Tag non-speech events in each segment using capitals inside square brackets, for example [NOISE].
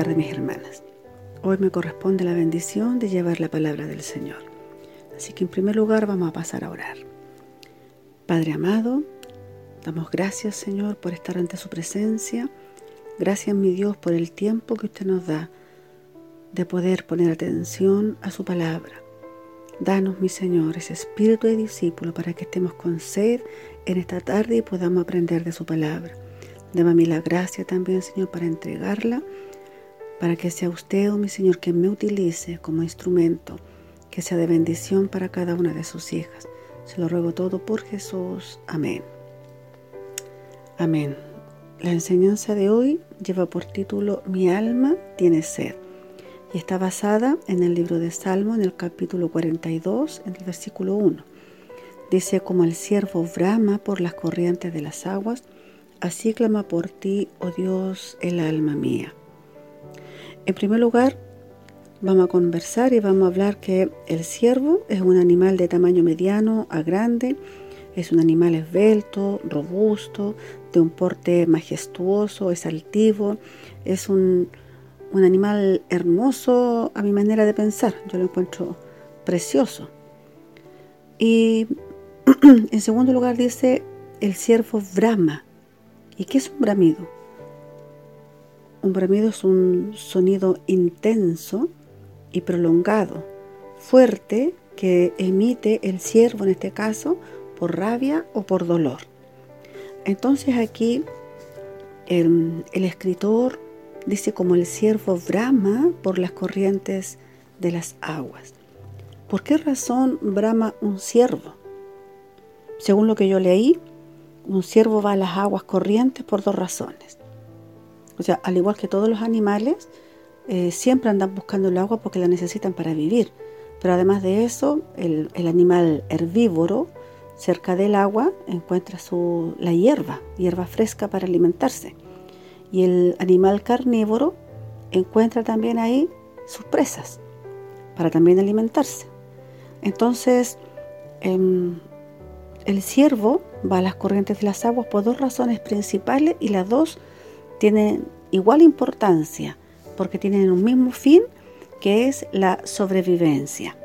tarde mis hermanas. Hoy me corresponde la bendición de llevar la palabra del Señor. Así que en primer lugar vamos a pasar a orar. Padre amado, damos gracias Señor por estar ante su presencia. Gracias mi Dios por el tiempo que usted nos da de poder poner atención a su palabra. Danos, mi Señor, ese espíritu de discípulo para que estemos con sed en esta tarde y podamos aprender de su palabra. Dame a mí la gracia también, Señor, para entregarla, para que sea usted, oh mi Señor, quien me utilice como instrumento, que sea de bendición para cada una de sus hijas. Se lo ruego todo por Jesús. Amén. Amén. La enseñanza de hoy lleva por título Mi alma tiene sed y está basada en el libro de Salmo en el capítulo 42, en el versículo 1. Dice, como el siervo brama por las corrientes de las aguas, Así clama por ti, oh Dios, el alma mía. En primer lugar, vamos a conversar y vamos a hablar que el ciervo es un animal de tamaño mediano a grande, es un animal esbelto, robusto, de un porte majestuoso, es altivo, es un, un animal hermoso a mi manera de pensar, yo lo encuentro precioso. Y [CLEARS THROAT] en segundo lugar dice, el ciervo brama, ¿Y qué es un bramido? Un bramido es un sonido intenso y prolongado, fuerte, que emite el ciervo en este caso por rabia o por dolor. Entonces aquí el, el escritor dice como el ciervo brama por las corrientes de las aguas. ¿Por qué razón brama un ciervo? Según lo que yo leí, un ciervo va a las aguas corrientes por dos razones. O sea, al igual que todos los animales, eh, siempre andan buscando el agua porque la necesitan para vivir. Pero además de eso, el, animal herbívoro, cerca del agua, encuentra su, la hierba, hierba fresca para alimentarse. Y el animal carnívoro encuentra también ahí sus presas para también alimentarse. Entonces, em, el ciervo va a las corrientes de las aguas por dos razones principales y las dos tienen igual importancia porque tienen un mismo fin que es la sobrevivencia.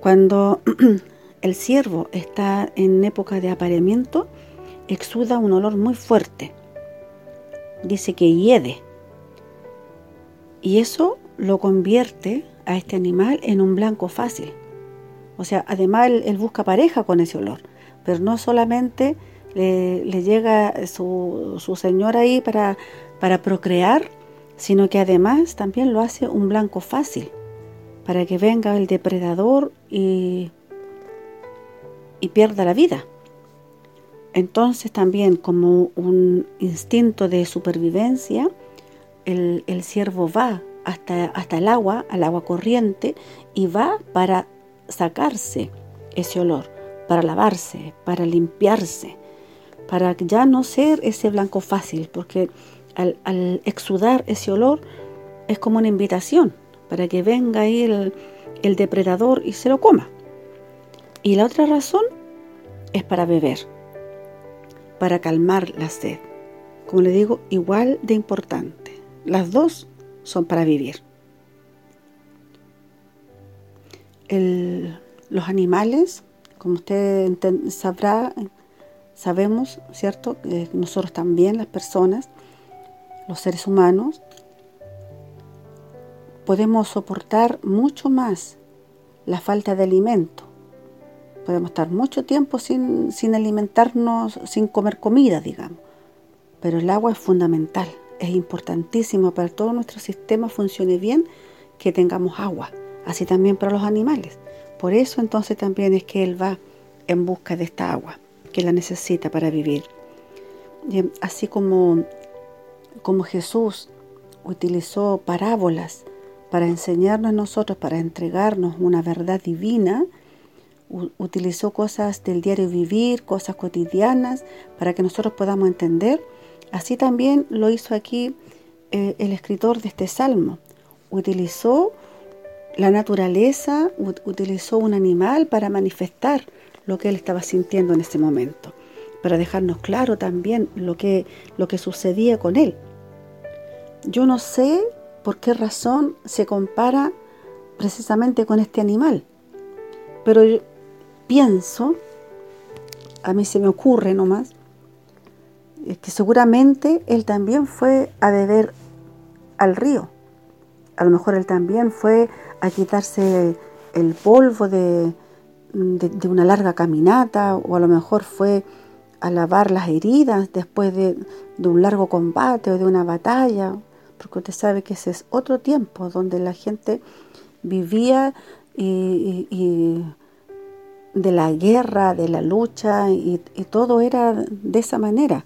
Cuando [CLEARS THROAT] el ciervo está en época de apareamiento, exuda un olor muy fuerte. Dice que hiede. Y eso lo convierte a este animal en un blanco fácil. O sea, además él, busca pareja con ese olor, pero no solamente le, llega su, su, señor ahí para, para procrear, sino que además también lo hace un blanco fácil, para que venga el depredador y, y pierda la vida. Entonces también como un instinto de supervivencia, el, el ciervo va hasta, hasta el agua, al agua corriente, y va para sacarse ese olor, para lavarse, para limpiarse, para ya no ser ese blanco fácil, porque al, exudar ese olor es como una invitación para que venga ahí el, el depredador y se lo coma. Y la otra razón es para beber, para calmar la sed. Como le digo, igual de importante. Las dos son para vivir. los animales, como usted sabrá, sabemos, ¿cierto? nosotros también, las personas, los seres humanos, podemos soportar mucho más la falta de alimento. Podemos estar mucho tiempo sin, sin alimentarnos, sin comer comida, digamos. Pero el agua es fundamental, es importantísimo para todo nuestro sistema funcione bien, que tengamos agua así también para los animales. Por eso entonces también es que Él va en busca de esta agua, que la necesita para vivir. así como, como Jesús utilizó parábolas para enseñarnos a nosotros, para entregarnos una verdad divina, utilizó cosas del diario vivir, cosas cotidianas, para que nosotros podamos entender. Así también lo hizo aquí eh, el escritor de este salmo. Utilizó la naturaleza utilizó un animal para manifestar lo que él estaba sintiendo en ese momento, para dejarnos claro también lo que, lo que sucedía con él. yo no sé por qué razón se compara precisamente con este animal, pero yo pienso, a mí se me ocurre nomás, que seguramente él también fue a beber al río. A lo mejor él también fue a quitarse el polvo de, de, una larga caminata o a lo mejor fue a lavar las heridas después de, un largo combate o de una batalla, porque usted sabe que ese es otro tiempo donde la gente vivía y, de la guerra, de la lucha y, y todo era de esa manera.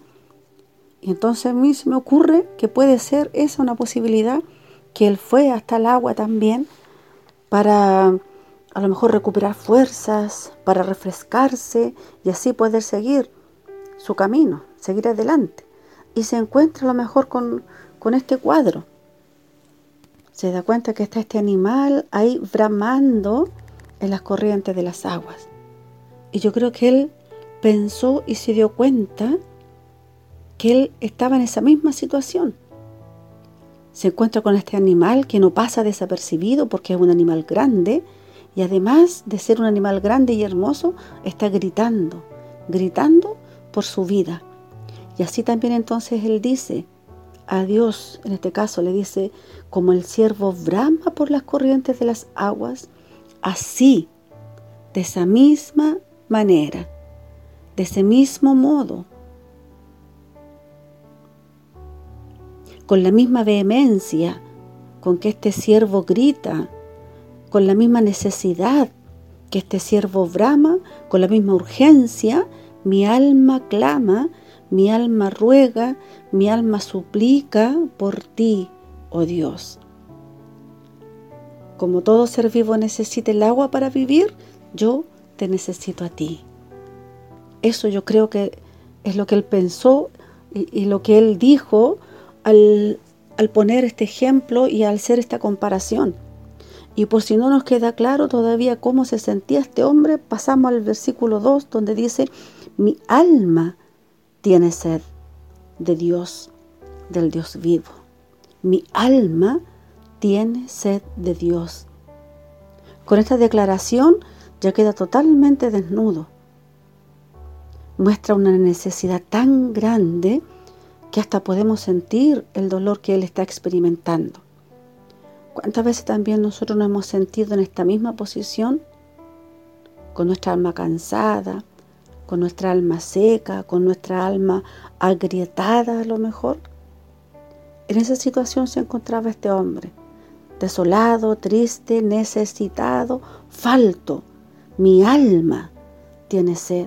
Y entonces a mí se me ocurre que puede ser esa una posibilidad, que él fue hasta el agua también para a lo mejor recuperar fuerzas, para refrescarse y así poder seguir su camino, seguir adelante. Y se encuentra a lo mejor con, con este cuadro. Se da cuenta que está este animal ahí bramando en las corrientes de las aguas. Y yo creo que él pensó y se dio cuenta que él estaba en esa misma situación. Se encuentra con este animal que no pasa desapercibido porque es un animal grande y además de ser un animal grande y hermoso, está gritando, gritando por su vida. Y así también entonces él dice a Dios, en este caso le dice, como el siervo brama por las corrientes de las aguas, así, de esa misma manera, de ese mismo modo, con la misma vehemencia con que este siervo grita, con la misma necesidad que este siervo brama, con la misma urgencia, mi alma clama, mi alma ruega, mi alma suplica por ti, oh Dios. Como todo ser vivo necesita el agua para vivir, yo te necesito a ti. Eso yo creo que es lo que él pensó y, y lo que él dijo al, poner este ejemplo y al hacer esta comparación. Y por si no nos queda claro todavía cómo se sentía este hombre, pasamos al versículo 2 donde dice, mi alma tiene sed de Dios, del Dios vivo. Mi alma tiene sed de Dios. Con esta declaración ya queda totalmente desnudo. Muestra una necesidad tan grande que hasta podemos sentir el dolor que Él está experimentando. ¿Cuántas veces también nosotros nos hemos sentido en esta misma posición? Con nuestra alma cansada, con nuestra alma seca, con nuestra alma agrietada a lo mejor. En esa situación se encontraba este hombre, desolado, triste, necesitado, falto. Mi alma tiene sed.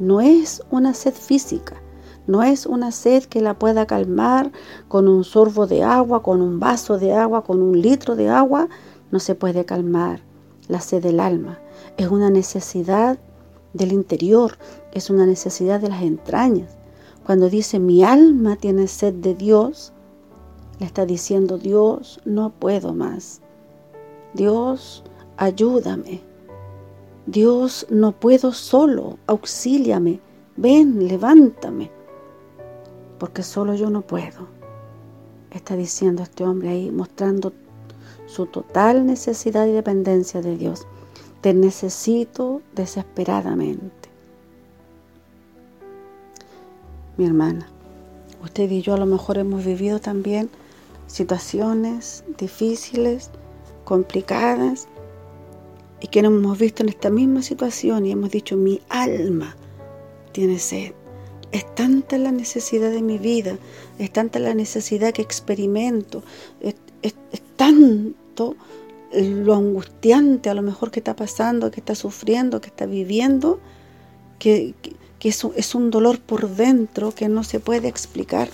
No es una sed física, no es una sed que la pueda calmar con un sorbo de agua, con un vaso de agua, con un litro de agua. No se puede calmar la sed del alma. Es una necesidad del interior, es una necesidad de las entrañas. Cuando dice mi alma tiene sed de Dios, le está diciendo Dios, no puedo más. Dios, ayúdame. Dios, no puedo solo, auxíliame. Ven, levántame porque solo yo no puedo. Está diciendo este hombre ahí, mostrando su total necesidad y dependencia de Dios. Te necesito desesperadamente. Mi hermana, usted y yo a lo mejor hemos vivido también situaciones difíciles, complicadas, y que nos hemos visto en esta misma situación y hemos dicho, mi alma tiene sed. Es tanta la necesidad de mi vida, es tanta la necesidad que experimento, es, tanto lo angustiante a lo mejor que está pasando, que está sufriendo, que está viviendo, que, es, es, un dolor por dentro que no se puede explicar.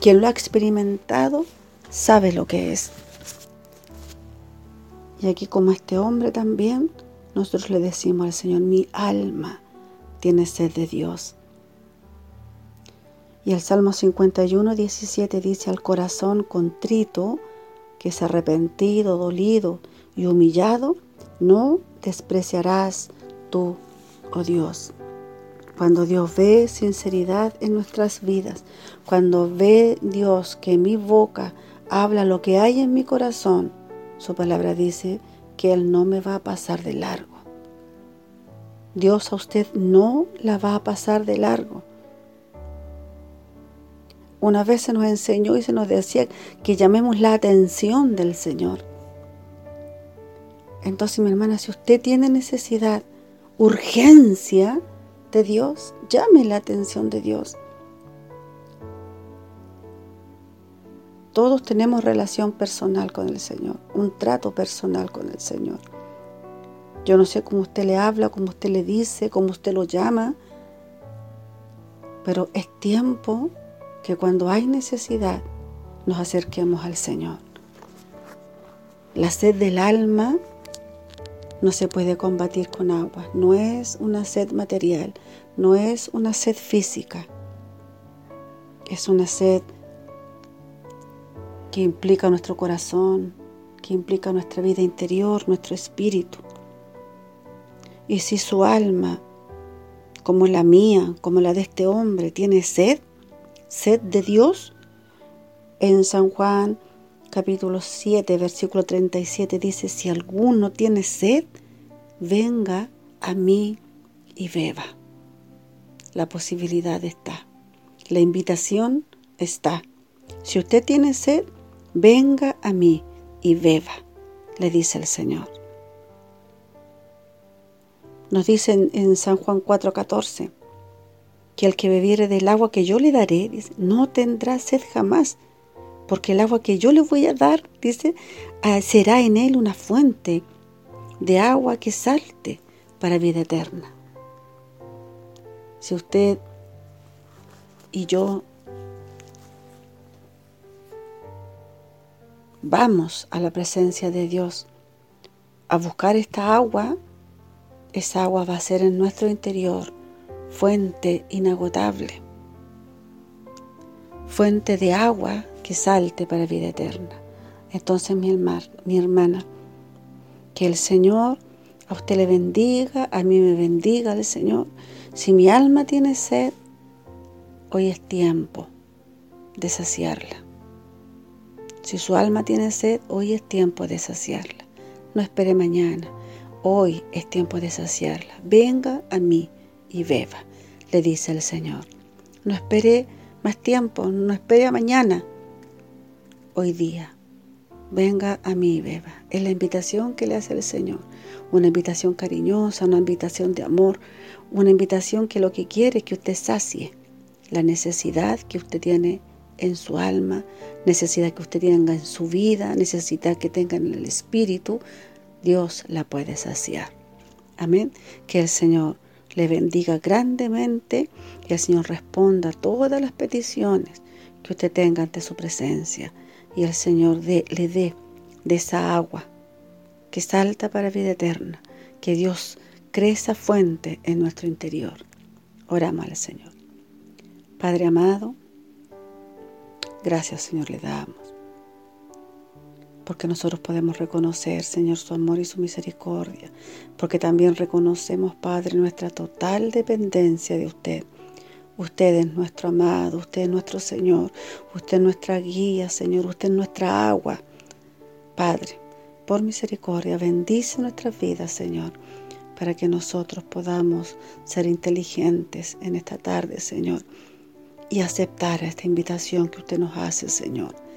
Quien lo ha experimentado sabe lo que es. Y aquí como este hombre también, nosotros le decimos al Señor, mi alma tiene sed de Dios. Y el Salmo 51, 17 dice al corazón contrito, que es arrepentido, dolido y humillado, no despreciarás tú, oh Dios. Cuando Dios ve sinceridad en nuestras vidas, cuando ve Dios que mi boca habla lo que hay en mi corazón, su palabra dice que Él no me va a pasar de largo. Dios a usted no la va a pasar de largo. Una vez se nos enseñó y se nos decía que llamemos la atención del Señor. Entonces, mi hermana, si usted tiene necesidad, urgencia, de Dios, llame la atención de Dios. Todos tenemos relación personal con el Señor, un trato personal con el Señor. Yo no sé cómo usted le habla, cómo usted le dice, cómo usted lo llama, pero es tiempo que cuando hay necesidad nos acerquemos al Señor. La sed del alma no se puede combatir con agua. No es una sed material, no es una sed física. Es una sed que implica nuestro corazón, que implica nuestra vida interior, nuestro espíritu. Y si su alma, como la mía, como la de este hombre, tiene sed, sed de Dios, en San Juan capítulo 7, versículo 37 dice, si alguno tiene sed, venga a mí y beba. La posibilidad está. La invitación está. Si usted tiene sed, venga a mí y beba, le dice el Señor. Nos dice en, San Juan 4:14 que el que bebiere del agua que yo le daré, no tendrá sed jamás porque el agua que yo le voy a dar, dice, ah, será en él una fuente de agua que salte para vida eterna. Si usted y yo vamos a la presencia de Dios a buscar esta agua, esa agua va a ser en nuestro interior fuente inagotable, fuente de agua que salte para vida eterna. Entonces, mi, mi hermana, que el Señor a usted le bendiga, a mí me bendiga el Señor. Si mi alma tiene sed, hoy es tiempo de saciarla. Si su alma tiene sed, hoy es tiempo de saciarla. No espere mañana. Hoy es tiempo de saciarla. Venga a mí y beba, le dice el Señor. No espere más tiempo, no espere a mañana hoy día. Venga a mí y beba. Es la invitación que le hace el Señor. Una invitación cariñosa, una invitación de amor, una invitación que lo que quiere es que usted sacie la necesidad que usted tiene en su alma, necesidad que usted tenga en su vida, necesidad que tenga en el espíritu, Dios la puede saciar. Amén. Que el Señor le bendiga grandemente y el Señor responda a todas las peticiones que usted tenga ante su presencia y el Señor le dé de esa agua que salta para vida eterna, que Dios cree esa fuente en nuestro interior. Oramos al Señor. Padre amado, gracias Señor le damos, porque nosotros podemos reconocer, Señor, su amor y su misericordia, porque también reconocemos, Padre, nuestra total dependencia de usted Usted es nuestro amado, usted es nuestro Señor, usted es nuestra guía, Señor, usted es nuestra agua. Padre, por misericordia, bendice nuestras vidas, Señor, para que nosotros podamos ser inteligentes en esta tarde, Señor, y aceptar esta invitación que usted nos hace, Señor.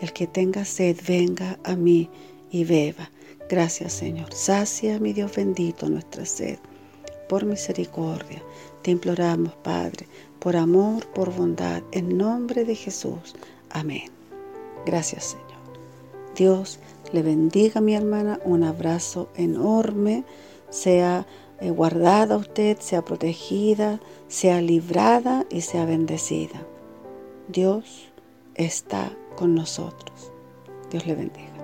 El que tenga sed, venga a mí y beba. Gracias, Señor. Sacia, mi Dios bendito, nuestra sed. Por misericordia, te imploramos, Padre, por amor, por bondad, en nombre de Jesús. Amén. Gracias Señor. Dios le bendiga mi hermana, un abrazo enorme, sea eh, guardada usted, sea protegida, sea librada y sea bendecida. Dios está con nosotros. Dios le bendiga.